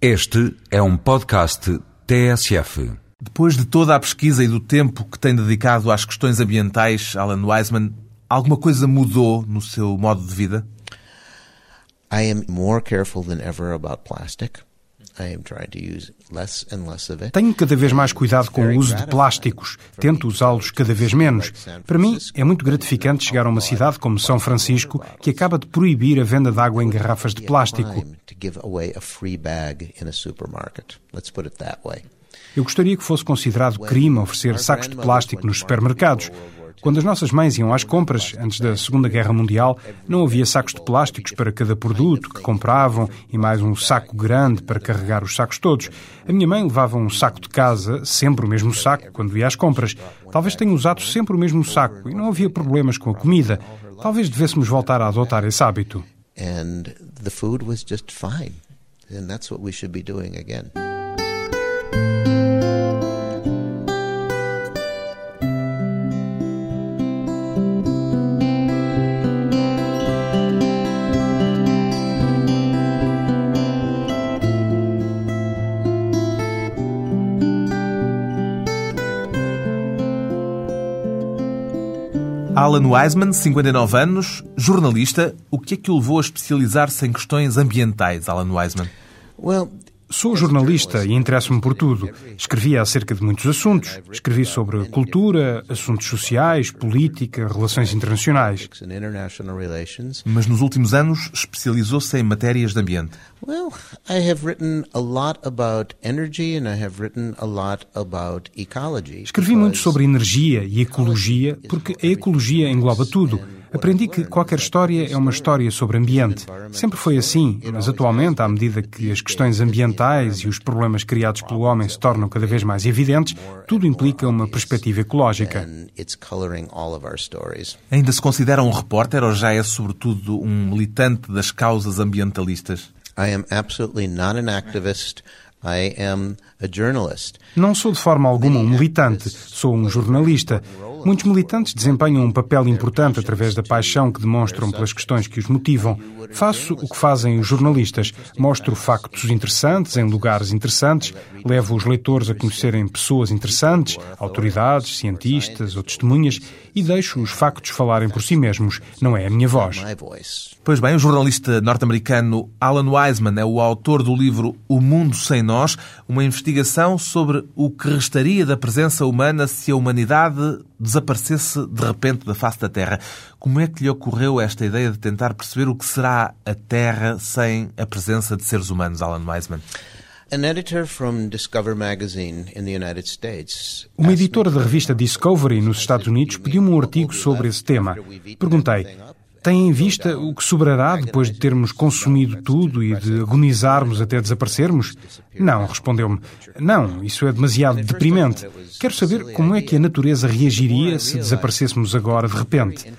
Este é um podcast TSF. Depois de toda a pesquisa e do tempo que tem dedicado às questões ambientais, Alan Wiseman, alguma coisa mudou no seu modo de vida? I am more careful than ever about plastic. Tenho cada vez mais cuidado com o uso de plásticos. Tento usá-los cada vez menos. Para mim, é muito gratificante chegar a uma cidade como São Francisco, que acaba de proibir a venda de água em garrafas de plástico. Eu gostaria que fosse considerado crime oferecer sacos de plástico nos supermercados. Quando as nossas mães iam às compras, antes da Segunda Guerra Mundial, não havia sacos de plásticos para cada produto que compravam e mais um saco grande para carregar os sacos todos. A minha mãe levava um saco de casa, sempre o mesmo saco, quando ia às compras. Talvez tenha usado sempre o mesmo saco e não havia problemas com a comida. Talvez devêssemos voltar a adotar esse hábito. And the food was just fine. And that's what we should be doing again. Alan Wiseman, 59 anos, jornalista. O que é que o levou a especializar-se em questões ambientais, Alan Wiseman? Well, Sou jornalista e interesso-me por tudo. Escrevi acerca de muitos assuntos. Escrevi sobre cultura, assuntos sociais, política, relações internacionais. Mas nos últimos anos especializou-se em matérias de ambiente. Well, I have written a lot about energy and I have written a lot about ecology. Escrevi muito sobre energia e ecologia, porque a ecologia engloba tudo. Aprendi que qualquer história é uma história sobre ambiente. Sempre foi assim, mas atualmente, à medida que as questões ambientais e os problemas criados pelo homem se tornam cada vez mais evidentes, tudo implica uma perspectiva ecológica. and it's coloring all of our stories. Ainda se considera um repórter ou já é, sobretudo, um militante das causas ambientalistas? I am absolutely not an activist. I am. Não sou de forma alguma um militante, sou um jornalista. Muitos militantes desempenham um papel importante através da paixão que demonstram pelas questões que os motivam. Faço o que fazem os jornalistas. Mostro factos interessantes em lugares interessantes, levo os leitores a conhecerem pessoas interessantes, autoridades, cientistas ou testemunhas, e deixo os factos falarem por si mesmos. Não é a minha voz. Pois bem, o jornalista norte-americano Alan Wiseman é o autor do livro O Mundo Sem Nós, uma investigação sobre o que restaria da presença humana se a humanidade desaparecesse de repente da face da Terra. Como é que lhe ocorreu esta ideia de tentar perceber o que será a Terra sem a presença de seres humanos, Alan Wiseman? An editor from Discover magazine in the United States. Uma editora da revista Discovery nos Estados Unidos pediu-me um artigo sobre esse tema. Perguntei: tem em vista o que sobrará depois de termos consumido tudo e de agonizarmos até desaparecermos? Não, respondeu-me. Não, isso é demasiado deprimente. Quero saber como é que a natureza reagiria se desaparecêssemos agora de repente.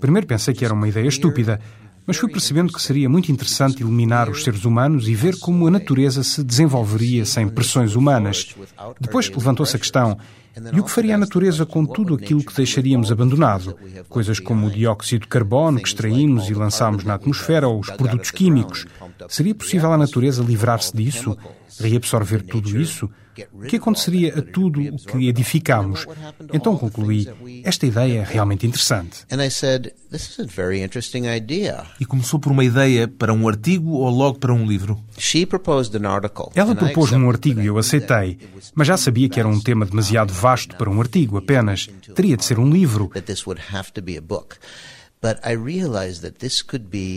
Primeiro pensei que era uma ideia estúpida, mas fui percebendo que seria muito interessante eliminar os seres humanos e ver como a natureza se desenvolveria sem pressões humanas. Depois levantou-se a questão: e o que faria a natureza com tudo aquilo que deixaríamos abandonado? Coisas como o dióxido de carbono que extraímos e lançámos na atmosfera ou os produtos químicos. Seria possível à natureza livrar-se disso? Reabsorver tudo isso? O que aconteceria a tudo o que edificamos? Então concluí: esta ideia é realmente interessante. And I said, this is a very interesting idea. E começou por uma ideia para um artigo ou logo para um livro? She proposed an article. Ela propôs-me um artigo e eu aceitei, mas já sabia que era um tema demasiado vasto para um artigo apenas. Teria de ser um livro.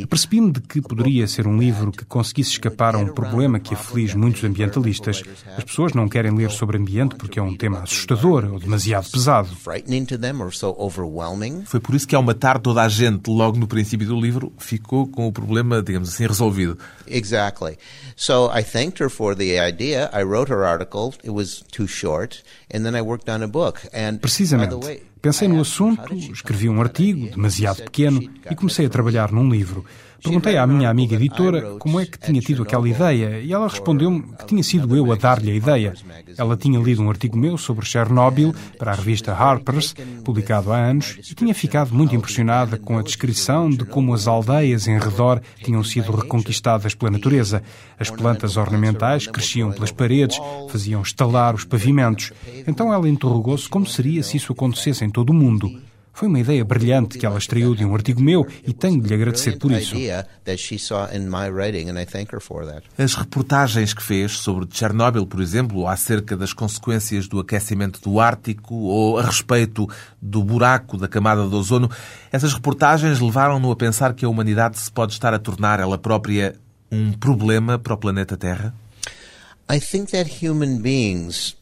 Percebi-me de que poderia ser um livro que conseguisse escapar a um problema que aflige muitos ambientalistas. As pessoas não querem ler sobre ambiente porque é um tema assustador ou demasiado pesado. frightening to them or so overwhelming. Foi por isso que, ao matar toda a gente logo no princípio do livro, ficou com o problema, digamos assim, resolvido. Exactly. So I thanked her for the idea. I wrote her article. It was too short, and then I worked on a book. And by the Precisamente. Pensei no assunto, escrevi um artigo demasiado pequeno e comecei a trabalhar num livro. Perguntei à minha amiga editora como é que tinha tido aquela ideia e ela respondeu-me que tinha sido eu a dar-lhe a ideia. Ela tinha lido um artigo meu sobre Chernobyl para a revista Harper's, publicado há anos, e tinha ficado muito impressionada com a descrição de como as aldeias em redor tinham sido reconquistadas pela natureza. As plantas ornamentais cresciam pelas paredes, faziam estalar os pavimentos. Então ela interrogou-se como seria se isso acontecesse em todo o mundo. Foi uma ideia brilhante que ela extraiu de um artigo meu e tenho de lhe agradecer por isso. As reportagens que fez sobre Chernobyl, por exemplo, acerca das consequências do aquecimento do Ártico ou a respeito do buraco da camada de ozono, essas reportagens levaram-no a pensar que a humanidade se pode estar a tornar ela própria um problema para o planeta Terra? I think that human beings,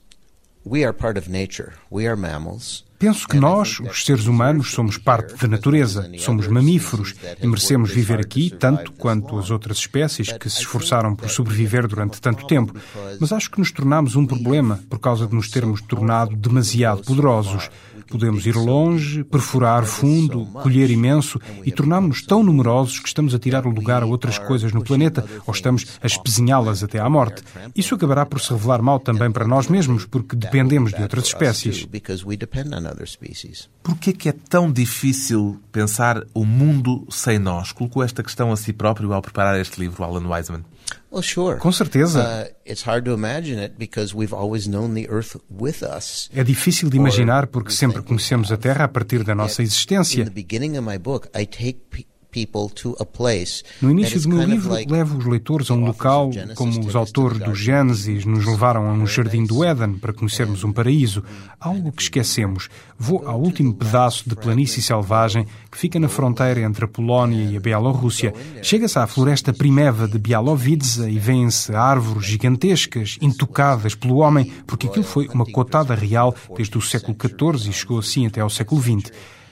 we are part of nature. We are mammals. Penso que nós, os seres humanos, somos parte da natureza, somos mamíferos e merecemos viver aqui tanto quanto as outras espécies que se esforçaram por sobreviver durante tanto tempo. Mas acho que nos tornamos um problema por causa de nos termos tornado demasiado poderosos. Podemos ir longe, perfurar fundo, colher imenso e tornarmos-nos tão numerosos que estamos a tirar o lugar a outras coisas no planeta ou estamos a espezinhá-las até à morte. Isso acabará por se revelar mal também para nós mesmos, porque dependemos de outras espécies. Por que é tão difícil pensar o mundo sem nós? Colocou esta questão a si próprio ao preparar este livro, Alan Wiseman. Well, sure. Com certeza. It's hard to imagine it because we've always known the earth with us. É difícil de imaginar porque sempre conhecemos a Terra a partir da nossa existência. No início do meu livro, levo os leitores a um local como os autores do Gênesis nos levaram a um jardim do Éden para conhecermos um paraíso, algo que esquecemos. Vou ao último pedaço de planície selvagem que fica na fronteira entre a Polónia e a Bielorrússia. Chega-se à floresta primeva de Białowieża e vêem-se árvores gigantescas, intocadas pelo homem, porque aquilo foi uma cotada real desde o século XIV e chegou assim até ao século XX.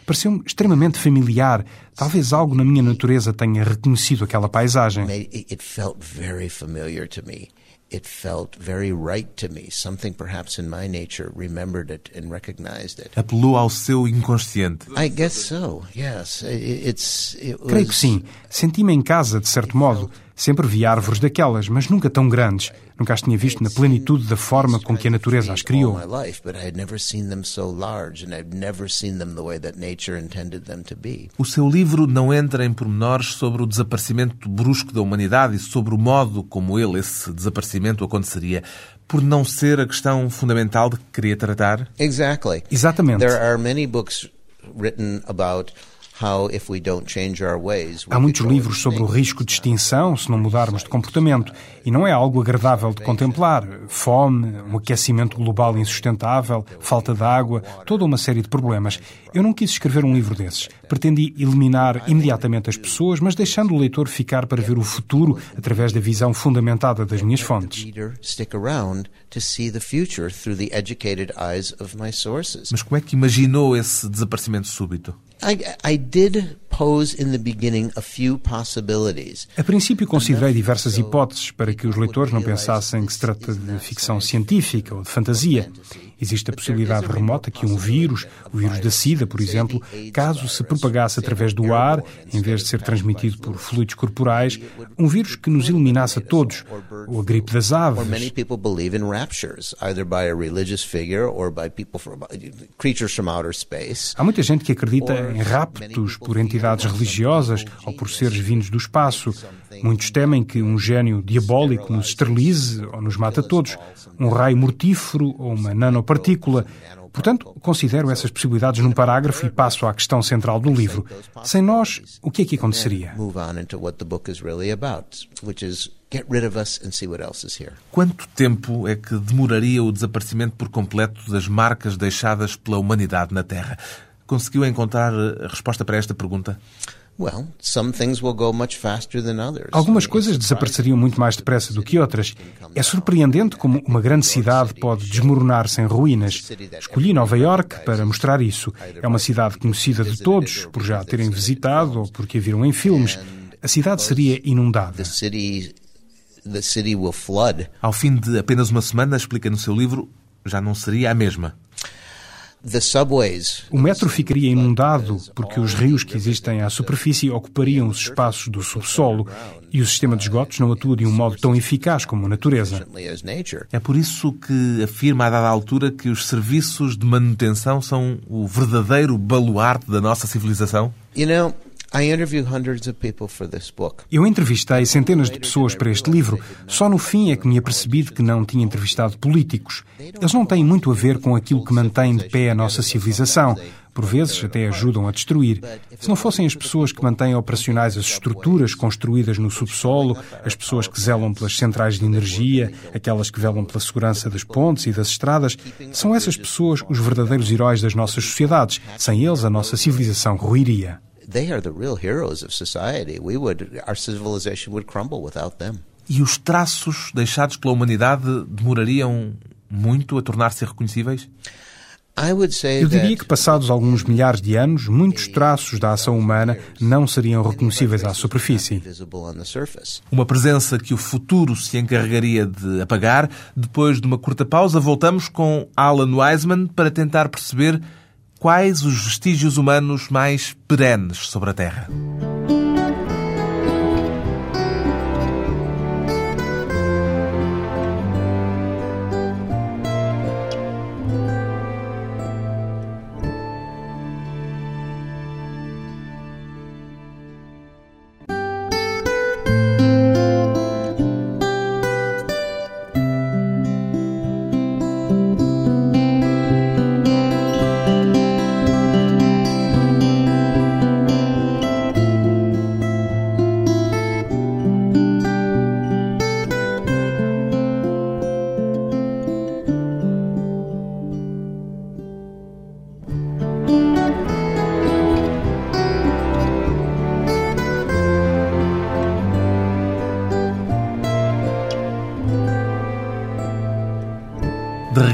Pareceu-me extremamente familiar. Talvez algo na minha natureza tenha reconhecido aquela paisagem. it, felt very familiar to me. It felt very right to me. Something perhaps in my nature remembered it and recognized it. Apelou ao seu inconsciente. I guess so. Yes, it's. It was, Creio que sim. Senti-me em casa, de certo modo. Sempre vi árvores daquelas, mas nunca tão grandes. Nunca as tinha visto na plenitude da forma com que a natureza as criou. All my life, but I had never seen them so large, and I've never seen them the way that nature intended them to be. O seu livro não entra em pormenores sobre o desaparecimento brusco da humanidade e sobre o modo como ele, esse desaparecimento, aconteceria, por não ser a questão fundamental de que queria tratar? Exatamente. There are many books written about how if we don't change our ways. we Há muitos livros sobre o risco de extinção se não mudarmos de comportamento. E não é algo agradável de contemplar. Fome, um aquecimento global insustentável, falta de água, toda uma série de problemas. Eu não quis escrever um livro desses. Pretendi eliminar imediatamente as pessoas, mas deixando o leitor ficar para ver o futuro através da visão fundamentada das minhas fontes. Mas como é que imaginou esse desaparecimento súbito? I, I did pose in the beginning a few possibilities. A princípio considerei diversas hipóteses para que os leitores não pensassem que se trata de ficção científica ou de fantasia. Existe a possibilidade remota que um vírus, o vírus da SIDA, por exemplo, caso se propagasse através do ar, em vez de ser transmitido por fluidos corporais, um vírus que nos eliminasse a todos, ou a gripe das aves. Há muita gente que acredita em raptos por entidades religiosas ou por seres vindos do espaço. Muitos temem que um gênio diabólico nos esterilize ou nos mate a todos, um raio mortífero ou uma nanopartícula. Portanto, considero essas possibilidades num parágrafo e passo à questão central do livro. Sem nós, o que é que aconteceria? Move on into what the book is really about, which is get rid of us and see what else is here. Quanto tempo é que demoraria o desaparecimento por completo das marcas deixadas pela humanidade na Terra? Conseguiu encontrar a resposta para esta pergunta? Well, some things will go much faster than others. Algumas coisas desapareceriam muito mais depressa do que outras. É surpreendente como uma grande cidade pode desmoronar-se em ruínas. Escolhi Nova York para mostrar isso. É uma cidade conhecida de todos, por já a terem visitado ou porque a viram em filmes. A cidade seria inundada. The city, the city will flood. Ao fim de apenas uma semana, explica no seu livro, já não seria a mesma. O metro ficaria inundado porque os rios que existem à superfície ocupariam os espaços do subsolo e o sistema de esgotos não atua de um modo tão eficaz como a natureza. É por isso que afirma a dada altura que os serviços de manutenção são o verdadeiro baluarte da nossa civilização? You know, eu entrevistei centenas de pessoas para este livro. Só no fim é que me apercebi de que não tinha entrevistado políticos. Eles não têm muito a ver com aquilo que mantém de pé a nossa civilização. Por vezes até ajudam a destruir. Se não fossem as pessoas que mantêm operacionais as estruturas construídas no subsolo, as pessoas que zelam pelas centrais de energia, aquelas que velam pela segurança das pontes e das estradas, são essas pessoas os verdadeiros heróis das nossas sociedades. Sem eles, a nossa civilização ruiria they are the real heroes of society. We would, our civilization would crumble without them. E os traços deixados pela humanidade demorariam muito a tornar-se reconhecíveis? Eu diria que, passados alguns milhares de anos, muitos traços da ação humana não seriam reconhecíveis à superfície. Uma presença que o futuro se encarregaria de apagar. Depois de uma curta pausa, voltamos com Alan Wiseman para tentar perceber quais os vestígios humanos mais perenes sobre a Terra?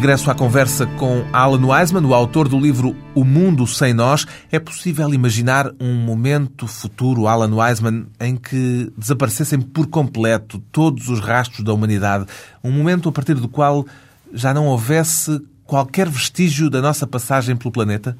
Regresso à conversa com Alan Wiseman, o autor do livro O Mundo Sem Nós, é possível imaginar um momento futuro, Alan Wiseman, em que desaparecessem por completo todos os rastros da humanidade. Um momento a partir do qual já não houvesse qualquer vestígio da nossa passagem pelo planeta?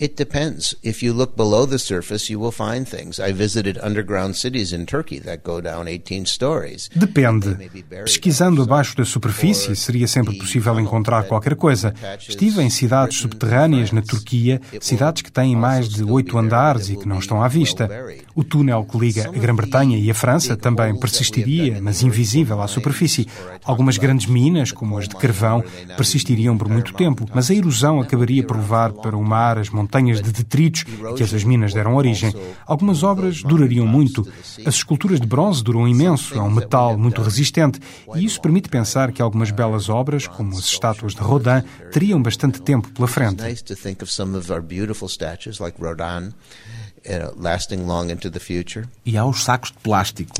It depends. If you look below the surface, you will find things. I visited underground cities in Turkey that go down 18 stories. Depende. Pesquisando abaixo da superfície, seria sempre possível encontrar qualquer coisa. Estive em cidades subterrâneas na Turquia, cidades que têm mais de oito andares e que não estão à vista. O túnel que liga a Grã-Bretanha e a França também persistiria, mas invisível à superfície. Algumas grandes minas, como as de carvão, persistiriam por muito tempo, mas a erosão acabaria por levar para o mar as montanhas montanhas de detritos que essas minas deram origem. Algumas obras durariam muito. As esculturas de bronze duram imenso, é um metal muito resistente, e isso permite pensar que algumas belas obras, como as estátuas de Rodin, teriam bastante tempo pela frente. E há os sacos de plástico.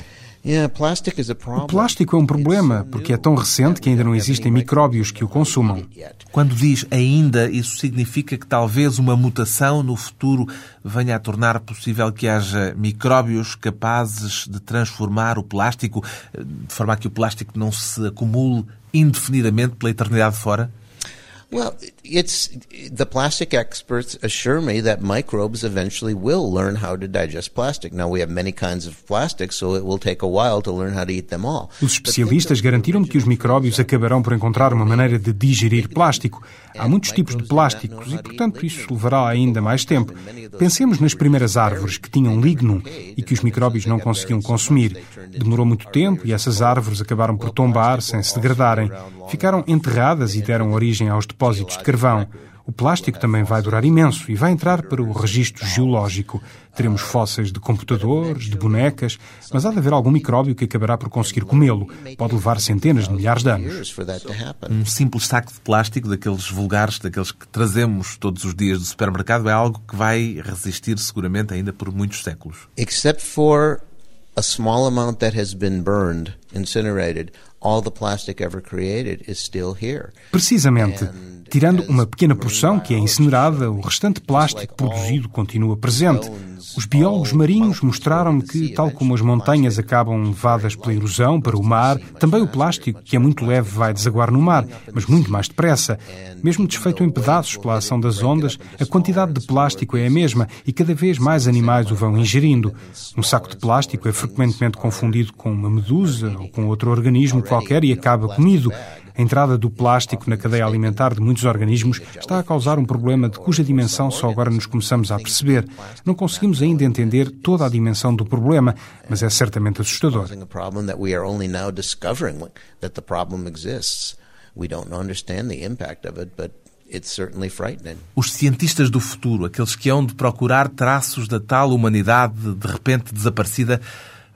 O plástico é um problema porque é tão recente que ainda não existem micróbios que o consumam. Quando diz ainda, isso significa que talvez uma mutação no futuro venha a tornar possível que haja micróbios capazes de transformar o plástico de forma a que o plástico não se acumule indefinidamente pela eternidade fora? Well, it's the plastic experts assure me that microbes eventually will learn how to digest plastic. Now we have many kinds of plastic, so it will take a while to learn how to eat them all. Os especialistas garantiram-me que os micróbios acabarão por encontrar uma maneira de digerir plástico. Há muitos tipos de plásticos e, portanto, isso levará ainda mais tempo. Pensemos nas primeiras árvores que tinham ligno e que os micróbios não conseguiam consumir. Demorou muito tempo e essas árvores acabaram por tombar sem se degradarem. Ficaram enterradas e deram origem aos depósitos de carvão. O plástico também vai durar imenso e vai entrar para o registro geológico. Teremos fósseis de computadores, de bonecas, mas há de haver algum micróbio que acabará por conseguir comê-lo. Pode levar centenas de milhares de anos. Um simples saco de plástico, daqueles vulgares, daqueles que trazemos todos os dias do supermercado, é algo que vai resistir seguramente ainda por muitos séculos. Except for a small amount that has been burned, incinerated, all the plastic ever created is still here. Precisamente. Tirando uma pequena porção que é incinerada, o restante plástico produzido continua presente. Os biólogos marinhos mostraram-me que, tal como as montanhas acabam levadas pela erosão para o mar, também o plástico, que é muito leve, vai desaguar no mar, mas muito mais depressa. Mesmo desfeito em pedaços pela ação das ondas, a quantidade de plástico é a mesma e cada vez mais animais o vão ingerindo. Um saco de plástico é frequentemente confundido com uma medusa ou com outro organismo qualquer e acaba comido. A entrada do plástico na cadeia alimentar de muitos organismos está a causar um problema de cuja dimensão só agora nos começamos a perceber. Não conseguimos ainda entender toda a dimensão do problema, mas é certamente assustador. Os cientistas do futuro, aqueles que hão de procurar traços da tal humanidade de repente desaparecida,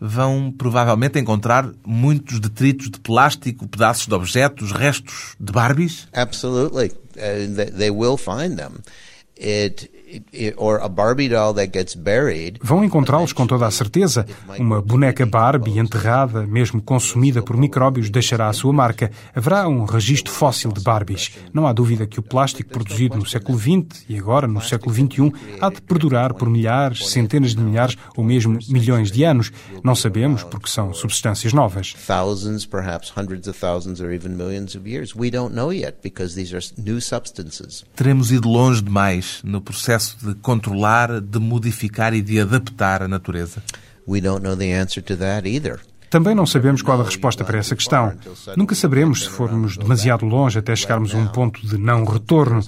vão provavelmente encontrar muitos detritos de plástico, pedaços de objetos, restos de Barbies? Absolutely. Uh, they will find them. It Vão encontrá-los com toda a certeza. Uma boneca Barbie enterrada, mesmo consumida por micróbios, deixará a sua marca. Haverá um registro fóssil de Barbies. Não há dúvida que o plástico produzido no século XX e agora no século XXI há de perdurar por milhares, centenas de milhares ou mesmo milhões de anos. Não sabemos porque são substâncias novas. Thousands, perhaps hundreds of thousands or even millions of years. We don't know yet because these are new substances. Teremos ido longe demais no processo processo de controlar, de modificar e de adaptar a natureza? We don't know the answer to that either. Também não sabemos qual a resposta para essa questão. Nunca saberemos se formos demasiado longe até chegarmos a um ponto de não retorno.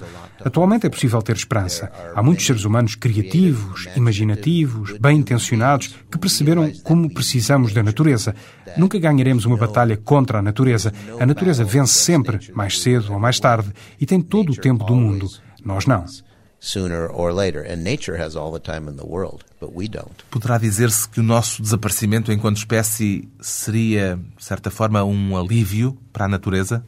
Atualmente é possível ter esperança. Há muitos seres humanos criativos, imaginativos, bem intencionados, que perceberam como precisamos da natureza. Nunca ganharemos uma batalha contra a natureza. A natureza vence sempre, mais cedo ou mais tarde, e tem todo o tempo do mundo. Nós não sooner or later. And nature has all the time in the world, but we don't. Poderá dizer-se que o nosso desaparecimento enquanto espécie seria, de certa forma, um alívio para a natureza?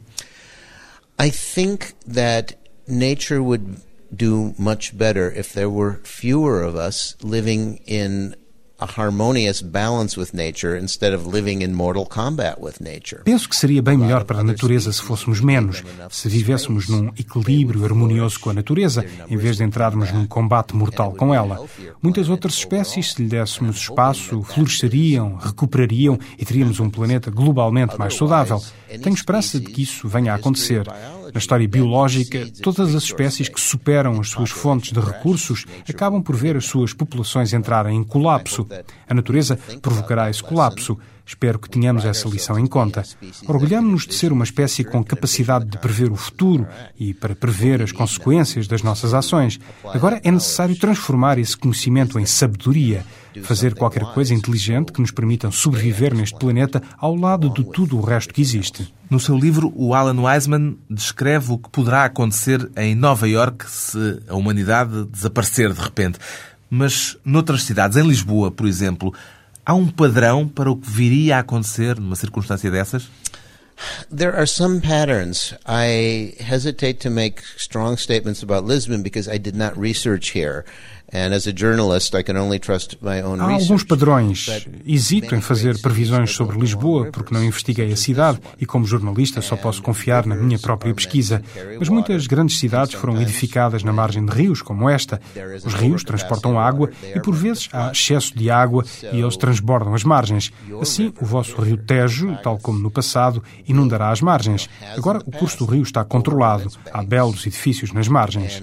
I think that nature would do much better if there were fewer of us living in a harmonious balance with nature instead of living in mortal combat with nature. Penso que seria bem melhor para a natureza se fôssemos menos, se vivêssemos num equilíbrio harmonioso com a natureza, em vez de entrarmos num combate mortal com ela. Muitas outras espécies, se lhe dessemos espaço, floresceriam, recuperariam e teríamos um planeta globalmente mais saudável. Tenho esperança de que isso venha a acontecer. Na história biológica, todas as espécies que superam as suas fontes de recursos acabam por ver as suas populações entrarem em colapso. A natureza provocará esse colapso. Espero que tenhamos essa lição em conta. Orgulhamos-nos de ser uma espécie com capacidade de prever o futuro e para prever as consequências das nossas ações. Agora é necessário transformar esse conhecimento em sabedoria, fazer qualquer coisa inteligente que nos permita sobreviver neste planeta ao lado de tudo o resto que existe. No seu livro, o Alan Wiseman descreve o que poderá acontecer em Nova York se a humanidade desaparecer de repente. Mas noutras cidades, em Lisboa, por exemplo, Há um padrão para o que viria a acontecer numa circunstância dessas? There are some patterns. I hesitate to make strong statements about Lisbon because I did not research here. Há alguns padrões. Hesito em fazer previsões sobre Lisboa porque não investiguei a cidade e, como jornalista, só posso confiar na minha própria pesquisa. Mas muitas grandes cidades foram edificadas na margem de rios, como esta. Os rios transportam água e, por vezes, há excesso de água e eles transbordam as margens. Assim, o vosso rio Tejo, tal como no passado, inundará as margens. Agora, o curso do rio está controlado. Há belos edifícios nas margens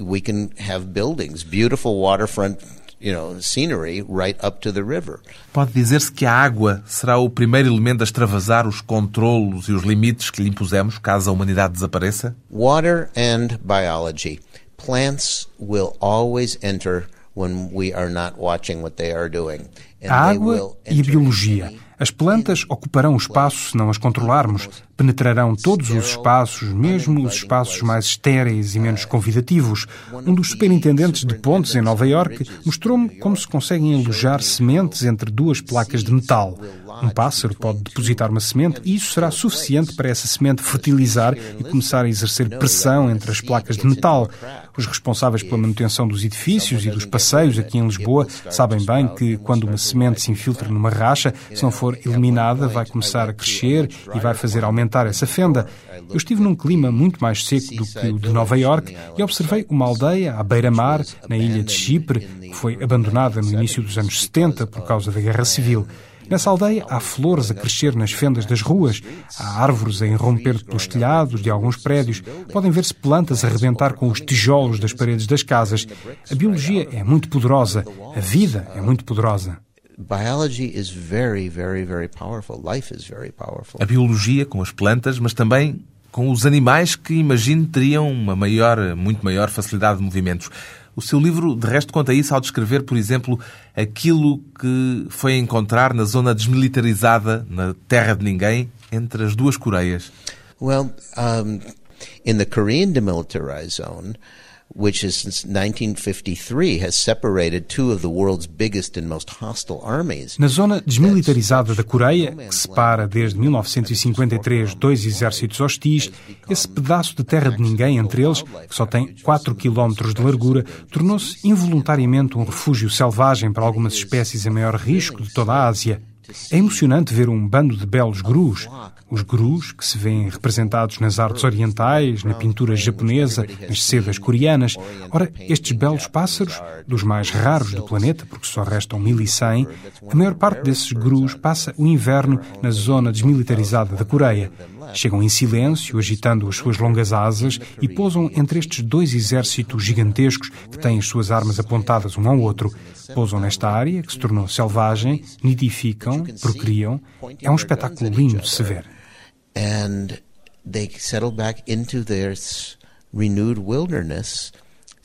we can have buildings, beautiful waterfront you know, scenery right up to the river. Pode dizer-se que a água será o primeiro elemento a extravasar os controlos e os limites que lhe impusemos caso a humanidade desapareça? Water and biology. Plants will always enter when we are not watching what they are doing. a água e a biologia. As plantas ocuparão o espaço se não as controlarmos. Penetrarão todos os espaços, mesmo os espaços mais estéreis e menos convidativos. Um dos superintendentes de pontes em Nova York mostrou-me como se conseguem alojar sementes entre duas placas de metal. Um pássaro pode depositar uma semente e isso será suficiente para essa semente fertilizar e começar a exercer pressão entre as placas de metal. Os responsáveis pela manutenção dos edifícios e dos passeios aqui em Lisboa sabem bem que quando uma semente se infiltra numa racha, se não for eliminada, vai começar a crescer e vai fazer aumentar essa fenda. Eu estive num clima muito mais seco do que o de Nova York e observei uma aldeia à beira-mar, na ilha de Chipre, que foi abandonada no início dos anos 70 por causa da Guerra Civil. Nessa aldeia há flores a crescer nas fendas das ruas, há árvores a irromper pelos telhados de alguns prédios, podem ver-se plantas a rebentar com os tijolos das paredes das casas. A biologia é muito poderosa, a vida é muito poderosa. A biologia com as plantas, mas também com os animais que imagino teriam uma maior, muito maior facilidade de movimentos. O seu livro, de resto, conta isso ao descrever, por exemplo, aquilo que foi encontrar na zona desmilitarizada, na terra de ninguém, entre as duas Coreias. Well, um, in the Korean demilitarized zone, which is since 1953 has separated two of the world's biggest and most hostile armies. Na zona desmilitarizada da Coreia, que separa desde 1953 dois exércitos hostis, esse pedaço de terra de ninguém entre eles, que só tem 4 quilómetros de largura, tornou-se involuntariamente um refúgio selvagem para algumas espécies em maior risco de toda a Ásia. É emocionante ver um bando de belos grus, os grus que se vêem representados nas artes orientais, na pintura japonesa, nas sedas coreanas. Ora, estes belos pássaros, dos mais raros do planeta, porque só restam 1100, a maior parte desses grus passa o inverno na zona desmilitarizada da Coreia. Chegam em silêncio, agitando as suas longas asas e pousam entre estes dois exércitos gigantescos que têm as suas armas apontadas um ao outro. Pousam nesta área, que se tornou selvagem, nidificam, procriam. É um espetáculo lindo de se ver. And they settle back into their renewed wilderness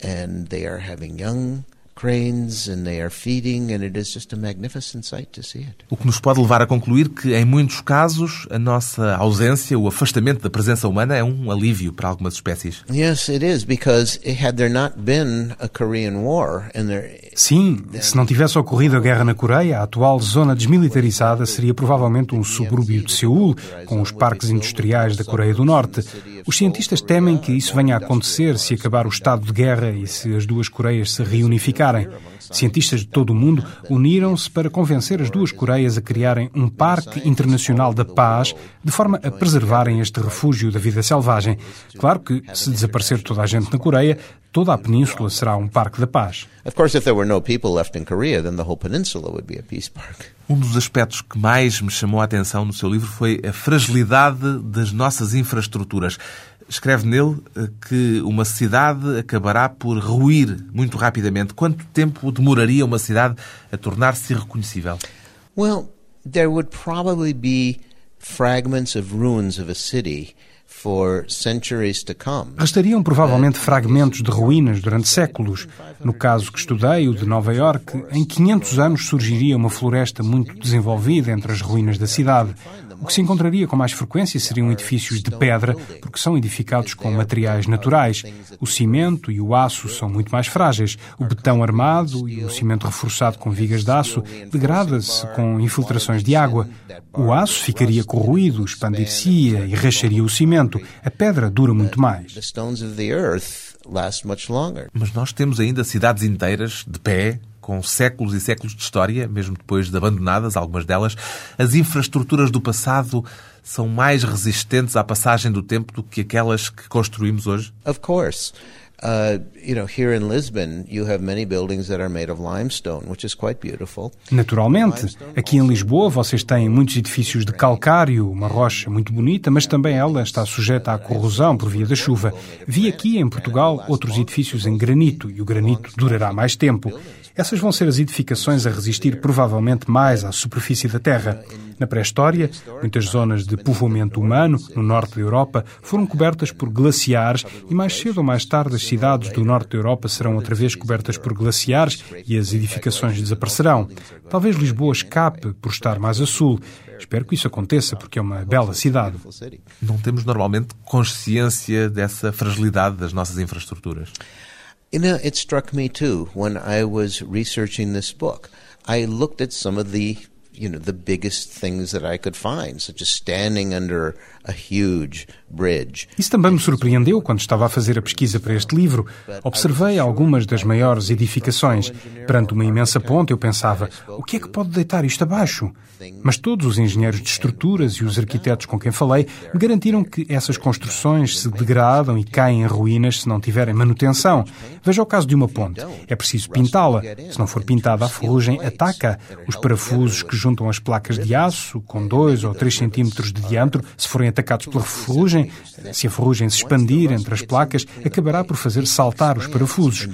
and they are having young cranes and they are feeding and it is just a magnificent sight to see it. O que nos pode levar a concluir que em muitos casos a nossa ausência, o afastamento da presença humana é um alívio para algumas espécies. Yes, it is because had there not been a Korean war and there Sim, se não tivesse ocorrido a guerra na Coreia, a atual zona desmilitarizada seria provavelmente um subúrbio de Seul, com os parques industriais da Coreia do Norte. Os cientistas temem que isso venha a acontecer se acabar o estado de guerra e se as duas Coreias se reunificarem. Cientistas de todo o mundo uniram-se para convencer as duas Coreias a criarem um Parque Internacional da Paz, de forma a preservarem este refúgio da vida selvagem. Claro que, se desaparecer toda a gente na Coreia, toda a península será um parque da paz. Of course, if there were no people left in Korea, then the whole peninsula would be a peace park. Um dos aspectos que mais me chamou a atenção no seu livro foi a fragilidade das nossas infraestruturas. Escreve nele eh, que uma cidade acabará por ruir muito rapidamente. Quanto tempo demoraria uma cidade a tornar-se irreconhecível? Well, there would probably be fragments of ruins of a city Restariam provavelmente fragmentos de ruínas durante séculos. No caso que estudei, o de Nova York, em 500 anos surgiria uma floresta muito desenvolvida entre as ruínas da cidade. O que se encontraria com mais frequência seriam edifícios de pedra, porque são edificados com materiais naturais. O cimento e o aço são muito mais frágeis. O betão armado e o cimento reforçado com vigas de aço degrada-se com infiltrações de água. O aço ficaria corroído, expandir-se-ia e racharia o cimento. A pedra dura muito mais. Mas nós temos ainda cidades inteiras de pé, com séculos e séculos de história, mesmo depois de abandonadas, algumas delas, as infraestruturas do passado são mais resistentes à passagem do tempo do que aquelas que construímos hoje? Of course. Uh, you know, here in Lisbon, you have many buildings that are made of limestone, which is quite beautiful. Naturalmente, aqui em Lisboa vocês têm muitos edifícios de calcário, uma rocha muito bonita, mas também ela está sujeita à corrosão por via da chuva. Vi aqui em Portugal outros edifícios em granito e o granito durará mais tempo. Essas vão ser as edificações a resistir provavelmente mais à superfície da Terra. Na pré-história, muitas zonas de povoamento humano, no norte da Europa, foram cobertas por glaciares e mais cedo ou mais tarde as cidades do norte da Europa serão outra vez cobertas por glaciares e as edificações desaparecerão. Talvez Lisboa escape por estar mais a sul. Espero que isso aconteça, porque é uma bela cidade. Não temos normalmente consciência dessa fragilidade das nossas infraestruturas. You know, it struck me too when I was researching this book. I looked at some of the you know, the biggest things that I could find, such as standing under a huge bridge. Isso também me surpreendeu quando estava a fazer a pesquisa para este livro. Observei algumas das maiores edificações. Perante uma imensa ponte, eu pensava: o que é que pode deitar isto abaixo? Mas todos os engenheiros de estruturas e os arquitetos com quem falei me garantiram que essas construções se degradam e caem em ruínas se não tiverem manutenção. Veja o caso de uma ponte. É preciso pintá-la. Se não for pintada, a ferrugem ataca. Os parafusos que juntam as placas de aço, com 2 ou 3 centímetros de diâmetro, se forem atacados pela ferrugem, se a ferrugem se expandir entre as placas, acabará por fazer saltar os parafusos.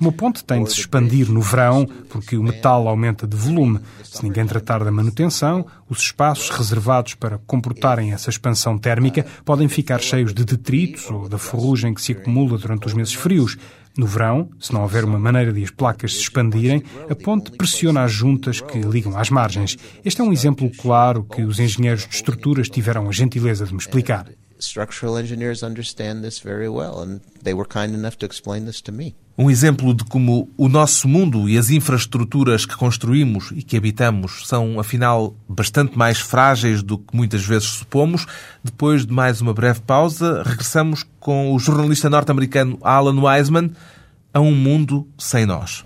Uma ponte tem de se expandir no verão porque o metal aumenta de volume. Se ninguém tratar da manutenção, os espaços reservados para comportarem essa expansão térmica podem ficar cheios de detritos ou da ferrugem que se acumula durante os meses frios. No verão, se não houver uma maneira de as placas se expandirem, a ponte pressiona as juntas que ligam às margens. Este é um exemplo claro que os engenheiros de estruturas tiveram a gentileza de me explicar. Structural engineers understand this very well and they were kind enough to explain this to me. Um exemplo de como o nosso mundo e as infraestruturas que construímos e que habitamos são, afinal, bastante mais frágeis do que muitas vezes supomos. Depois de mais uma breve pausa, regressamos com o jornalista norte-americano Alan Wiseman a um mundo sem nós.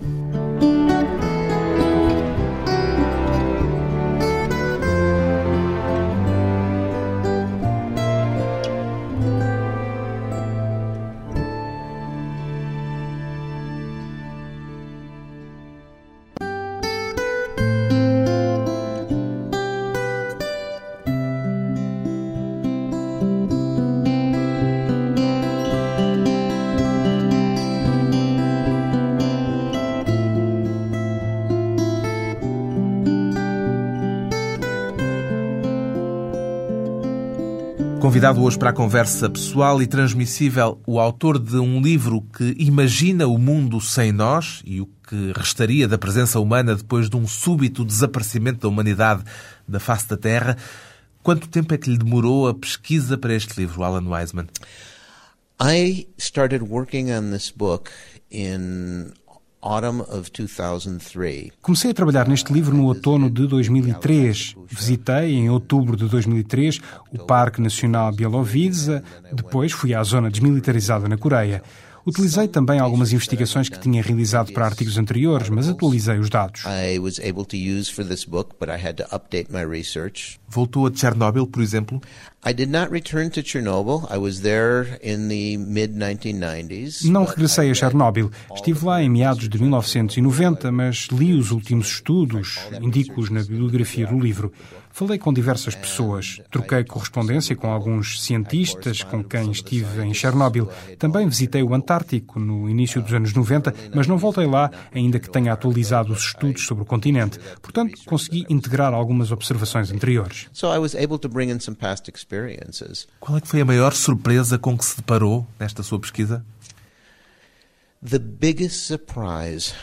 Convidado hoje para a conversa pessoal e transmissível, o autor de um livro que imagina o mundo sem nós e o que restaria da presença humana depois de um súbito desaparecimento da humanidade da face da Terra. Quanto tempo é que lhe demorou a pesquisa para este livro, Alan Wiseman? I started working on this book in Comecei a trabalhar neste livro no outono de 2003. Visitei, em outubro de 2003, o Parque Nacional Bielovíza. Depois fui à zona desmilitarizada na Coreia. Utilizei também algumas investigações que tinha realizado para artigos anteriores, mas atualizei os dados. Voltou a Chernobyl, por exemplo? Não regressei a Chernobyl. Estive lá em meados de 1990, mas li os últimos estudos, indico-os na bibliografia do livro. Falei com diversas pessoas, troquei correspondência com alguns cientistas com quem estive em Chernobyl. Também visitei o Antártico no início dos anos 90, mas não voltei lá, ainda que tenha atualizado os estudos sobre o continente. Portanto, consegui integrar algumas observações anteriores. Qual é que foi a maior surpresa com que se deparou nesta sua pesquisa? The biggest surprise,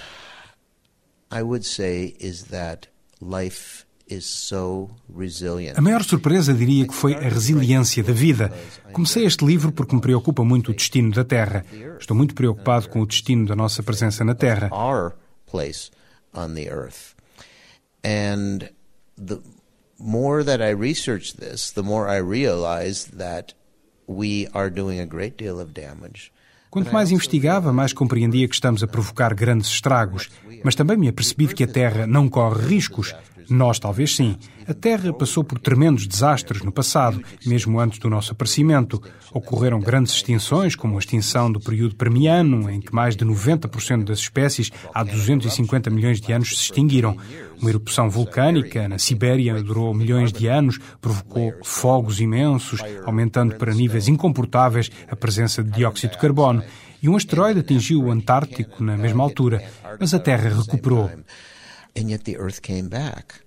I would say, is that life a maior surpresa diria que foi a resiliência da vida. Comecei este livro porque me preocupa muito o destino da Terra. Estou muito preocupado com o destino da nossa presença na Terra. And the more that I research this, the more I realize that we are doing a great deal of damage. Quanto mais investigava, mais compreendia que estamos a provocar grandes estragos, mas também me apercebi de que a Terra não corre riscos. Nós talvez sim. A Terra passou por tremendos desastres no passado, mesmo antes do nosso aparecimento. Ocorreram grandes extinções, como a extinção do período Permiano, em que mais de 90% das espécies há 250 milhões de anos se extinguiram. Uma erupção vulcânica na Sibéria durou milhões de anos, provocou fogos imensos, aumentando para níveis incomportáveis a presença de dióxido de carbono. E um asteroide atingiu o Antártico na mesma altura, mas a Terra recuperou and yet the earth came back.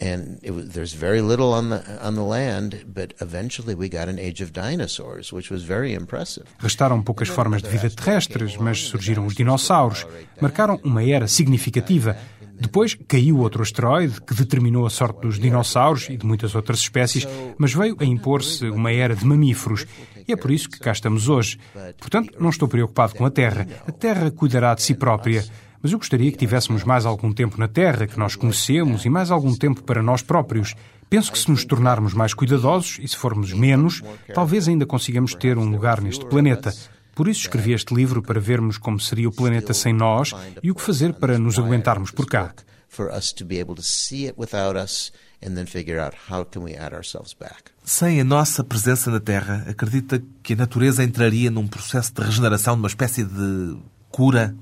And was, there's very little on the on the land, but eventually we got an age of dinosaurs, which was very impressive. Restaram poucas formas de vida terrestres, mas surgiram os dinossauros, marcaram uma era significativa. Depois caiu outro asteroide que determinou a sorte dos dinossauros e de muitas outras espécies, mas veio a impor-se uma era de mamíferos. E é por isso que cá estamos hoje. Portanto, não estou preocupado com a Terra. A Terra cuidará de si própria mas eu gostaria que tivéssemos mais algum tempo na Terra, que nós conhecemos, e mais algum tempo para nós próprios. Penso que se nos tornarmos mais cuidadosos e se formos menos, talvez ainda consigamos ter um lugar neste planeta. Por isso escrevi este livro para vermos como seria o planeta sem nós e o que fazer para nos aguentarmos por cá. Sem a nossa presença na Terra, acredita que a natureza entraria num processo de regeneração, numa espécie de cura?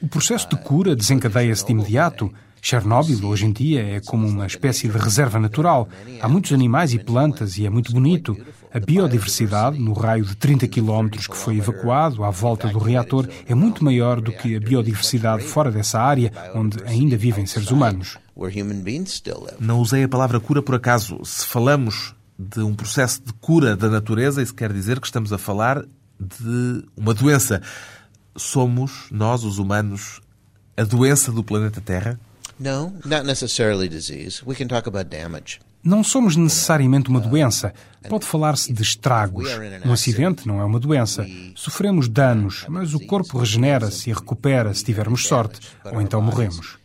O processo de cura desencadeia-se de imediato. Chernobyl, hoje em dia, é como uma espécie de reserva natural. Há muitos animais e plantas e é muito bonito. A biodiversidade, no raio de 30 quilómetros que foi evacuado à volta do reator, é muito maior do que a biodiversidade fora dessa área, onde ainda vivem seres humanos. Não usei a palavra cura por acaso. Se falamos de um processo de cura da natureza, isso quer dizer que estamos a falar de uma doença. Somos, nós, os humanos, a doença do planeta Terra? No, not necessarily disease. We can talk about damage. Não somos necessariamente uma doença. Pode falar-se de estragos. Um acidente não é uma doença. Sofremos danos, mas o corpo regenera-se e recupera se tivermos sorte, ou então morremos.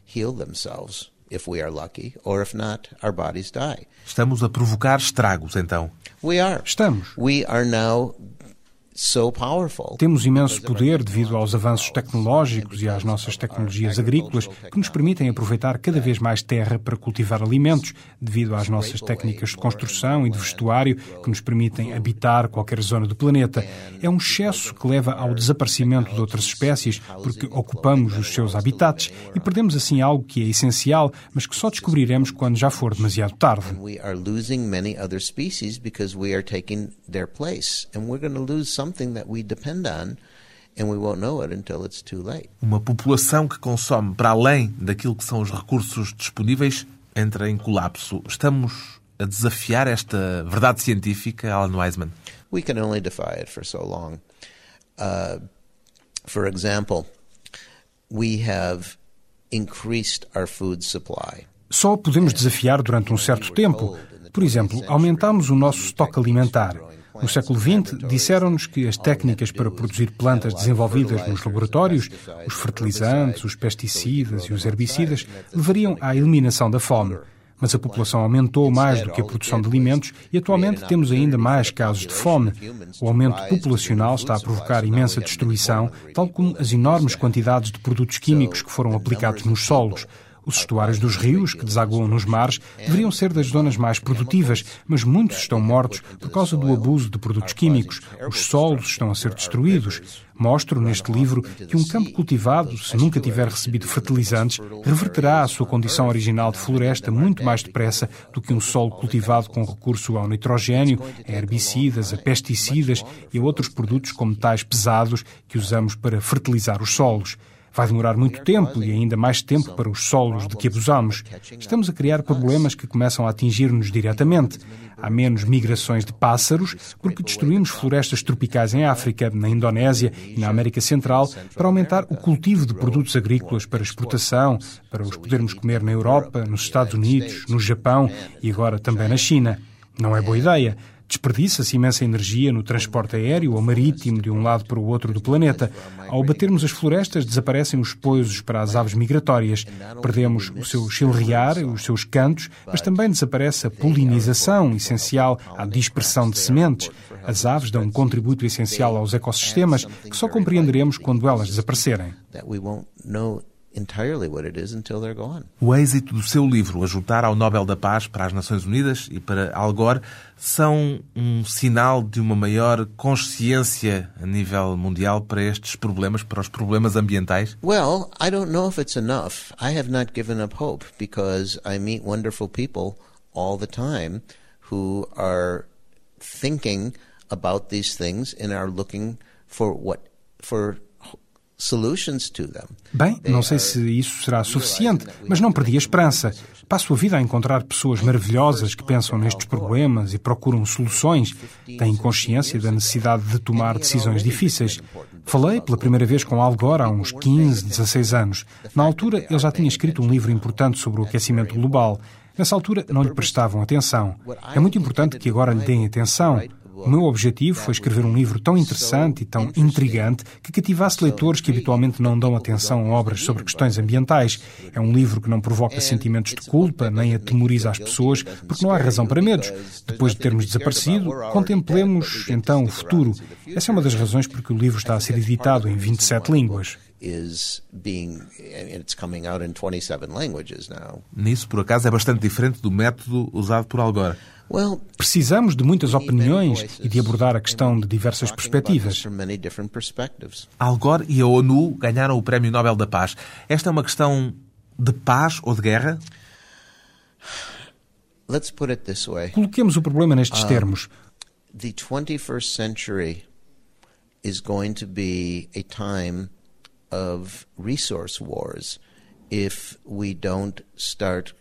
Estamos a provocar estragos, então. Estamos. Temos imenso poder devido aos avanços tecnológicos e às nossas tecnologias agrícolas que nos permitem aproveitar cada vez mais terra para cultivar alimentos, devido às nossas técnicas de construção e de vestuário que nos permitem habitar qualquer zona do planeta. É um excesso que leva ao desaparecimento de outras espécies porque ocupamos os seus habitats e perdemos assim algo que é essencial, mas que só descobriremos quando já for demasiado tarde. Something that we depend on and we won't know it until it's too late. Uma população que consome para além daquilo que são os recursos disponíveis entra em colapso. Estamos a desafiar esta verdade científica, Alan Weisman? We can only defy it for so long. Uh, for example, we have increased our food supply. Só podemos desafiar durante um certo tempo. Por exemplo, aumentamos o nosso estoque alimentar. No século XX, disseram-nos que as técnicas para produzir plantas desenvolvidas nos laboratórios, os fertilizantes, os pesticidas e os herbicidas, levariam à eliminação da fome. Mas a população aumentou mais do que a produção de alimentos e atualmente temos ainda mais casos de fome. O aumento populacional está a provocar imensa destruição, tal como as enormes quantidades de produtos químicos que foram aplicados nos solos. Os estuários dos rios, que desaguam nos mares, deveriam ser das zonas mais produtivas, mas muitos estão mortos por causa do abuso de produtos químicos. Os solos estão a ser destruídos. Mostro neste livro que um campo cultivado, se nunca tiver recebido fertilizantes, reverterá a sua condição original de floresta muito mais depressa do que um solo cultivado com recurso ao nitrogênio, a herbicidas, a pesticidas e a outros produtos com metais pesados que usamos para fertilizar os solos. Vai demorar muito tempo e ainda mais tempo para os solos de que abusamos. Estamos a criar problemas que começam a atingir-nos diretamente. Há menos migrações de pássaros porque destruímos florestas tropicais em África, na Indonésia e na América Central para aumentar o cultivo de produtos agrícolas para exportação, para os podermos comer na Europa, nos Estados Unidos, no Japão e agora também na China. Não é boa ideia. Desperdiça-se imensa energia no transporte aéreo ou marítimo de um lado para o outro do planeta. Ao batermos as florestas, desaparecem os pousos para as aves migratórias. Perdemos o seu chilrear, os seus cantos, mas também desaparece a polinização, essencial à dispersão de sementes. As aves dão um contributo essencial aos ecossistemas que só compreenderemos quando elas desaparecerem entirely what it is until they're gone. O êxito do seu livro, Ajudar ao Nobel da Paz para as Nações Unidas e para Al Gore, são um sinal de uma maior consciência a nível mundial para estes problemas, para os problemas ambientais? Well, I don't know if it's enough. I have not given up hope because I meet wonderful people all the time who are thinking about these things and are looking for what for Bem, não sei se isso será suficiente, mas não perdi a esperança. Passo a vida a encontrar pessoas maravilhosas que pensam nestes problemas e procuram soluções, têm consciência da necessidade de tomar decisões difíceis. Falei pela primeira vez com Al Gore há uns 15, 16 anos. Na altura, ele já tinha escrito um livro importante sobre o aquecimento global. Nessa altura, não lhe prestavam atenção. É muito importante que agora lhe deem atenção. O meu objetivo foi escrever um livro tão interessante e tão intrigante que cativasse leitores que habitualmente não dão atenção a obras sobre questões ambientais. É um livro que não provoca sentimentos de culpa nem atemoriza as pessoas, porque não há razão para medos. Depois de termos desaparecido, contemplemos então o futuro. Essa é uma das razões por que o livro está a ser editado em 27 línguas. Nisso, por acaso, é bastante diferente do método usado por Al Gore. Precisamos de muitas opiniões e de abordar a questão de diversas perspectivas. Al Gore e a ONU ganharam o Prémio Nobel da Paz. Esta é uma questão de paz ou de guerra? Coloquemos o problema nestes termos. The 21st century is going to be a time of resource wars if we don't start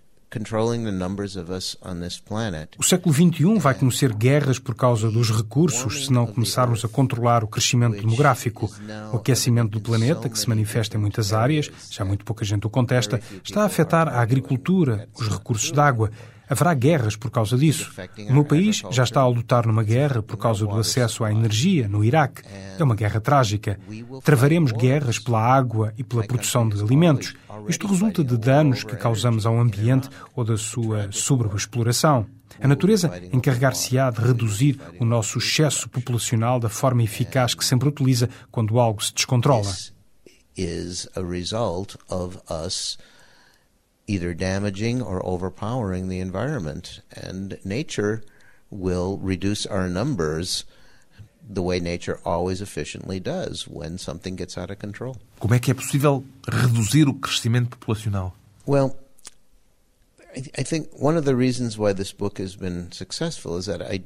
o século XXI vai conhecer guerras por causa dos recursos se não começarmos a controlar o crescimento demográfico. O aquecimento do planeta, que se manifesta em muitas áreas, já muito pouca gente o contesta, está a afetar a agricultura, os recursos de água. Haverá guerras por causa disso. O meu país já está a lutar numa guerra por causa do acesso à energia no Iraque. É uma guerra trágica. Travaremos guerras pela água e pela produção de alimentos. Isto resulta de danos que causamos ao ambiente ou da sua sobreexploração. A natureza encarregar-se-á de reduzir o nosso excesso populacional da forma eficaz que sempre utiliza quando algo se descontrola. Either damaging or overpowering the environment. And nature will reduce our numbers the way nature always efficiently does when something gets out of control. Como é que é possível reduzir o crescimento populacional? Well,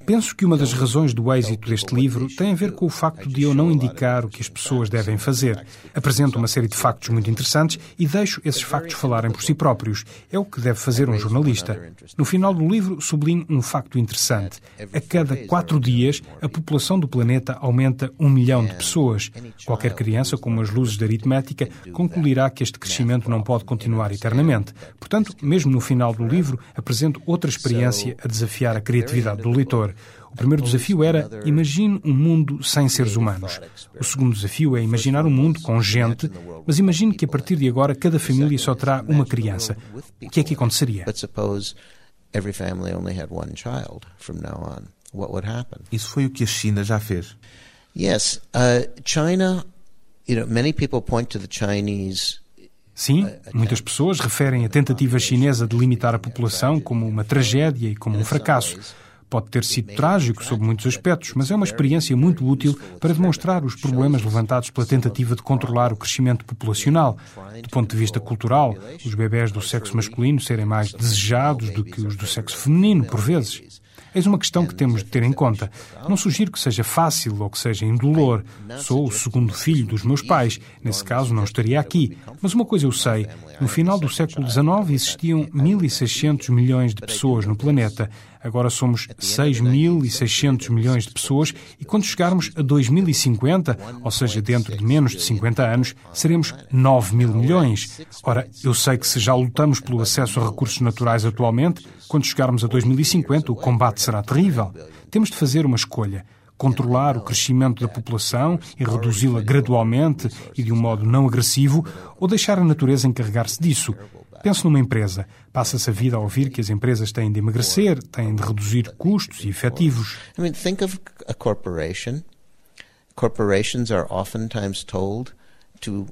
Penso que uma das razões do êxito deste livro tem a ver com o facto de eu não indicar o que as pessoas devem fazer. Apresento uma série de factos muito interessantes e deixo esses factos falarem por si próprios. É o que deve fazer um jornalista. No final do livro, sublinho um facto interessante. A cada quatro dias, a população do planeta aumenta um milhão de pessoas. Qualquer criança com umas luzes de aritmética concluirá que este crescimento não pode continuar eternamente. Portanto, mesmo no final do livro, apresento outra experiência a desafiar a criatividade do leitor. O primeiro desafio era imagine um mundo sem seres humanos. O segundo desafio é imaginar um mundo com gente, mas imagine que a partir de agora cada família só terá uma criança. O que é que aconteceria? Isso foi o que a China já fez. Yes, uh, China, you know, many people point to the Chinese Sim, muitas pessoas referem a tentativa chinesa de limitar a população como uma tragédia e como um fracasso. Pode ter sido trágico sob muitos aspectos, mas é uma experiência muito útil para demonstrar os problemas levantados pela tentativa de controlar o crescimento populacional. Do ponto de vista cultural, os bebés do sexo masculino serem mais desejados do que os do sexo feminino, por vezes. Eis uma questão que temos de ter em conta. Não sugiro que seja fácil ou que seja indolor. Sou o segundo filho dos meus pais. Nesse caso, não estaria aqui. Mas uma coisa eu sei: no final do século XIX existiam 1.600 milhões de pessoas no planeta. Agora somos 6.600 milhões de pessoas e quando chegarmos a 2050, ou seja, dentro de menos de 50 anos, seremos 9 mil milhões. Ora, eu sei que se já lutamos pelo acesso a recursos naturais atualmente, quando chegarmos a 2050 o combate será terrível. Temos de fazer uma escolha controlar o crescimento da população e reduzi-la gradualmente e de um modo não agressivo, ou deixar a natureza encarregar-se disso. Pense numa empresa. Passa-se a vida a ouvir que as empresas têm de emagrecer, têm de reduzir custos e efetivos. I mean, think of a corporation. Corporations are oftentimes told to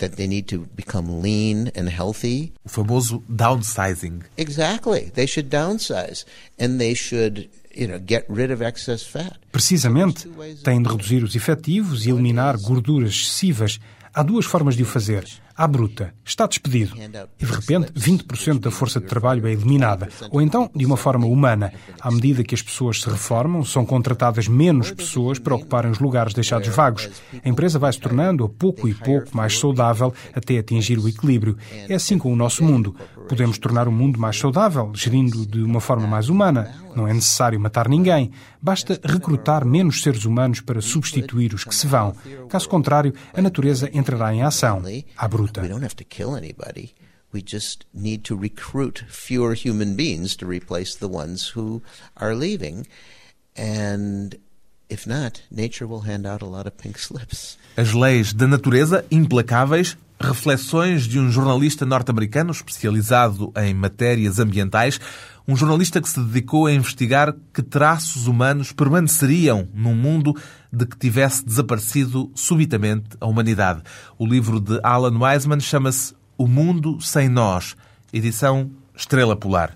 that they need to become lean and healthy. O famoso downsizing. Exactly. They should downsize and they should You know, get rid of excess fat. Precisamente, têm de reduzir os efetivos e eliminar gorduras excessivas. Há duas formas de o fazer à bruta, está despedido. E de repente 20% da força de trabalho é eliminada. Ou então, de uma forma humana, à medida que as pessoas se reformam, são contratadas menos pessoas para ocuparem os lugares deixados vagos. A empresa vai se tornando, a pouco e pouco, mais saudável até atingir o equilíbrio. É assim com o nosso mundo. Podemos tornar o mundo mais saudável, gerindo de uma forma mais humana. Não é necessário matar ninguém. Basta recrutar menos seres humanos para substituir os que se vão. Caso contrário, a natureza entrará em ação, à bruta. We don't have to kill anybody. We just need to recruit fewer human beings to replace the ones who are leaving. And If not, nature will hand out a lot of pink slips. As leis da natureza, implacáveis, reflexões de um jornalista norte-americano especializado em matérias ambientais, um jornalista que se dedicou a investigar que traços humanos permaneceriam num mundo de que tivesse desaparecido subitamente a humanidade. O livro de Alan Wiseman chama-se O Mundo Sem Nós, edição Estrela Polar.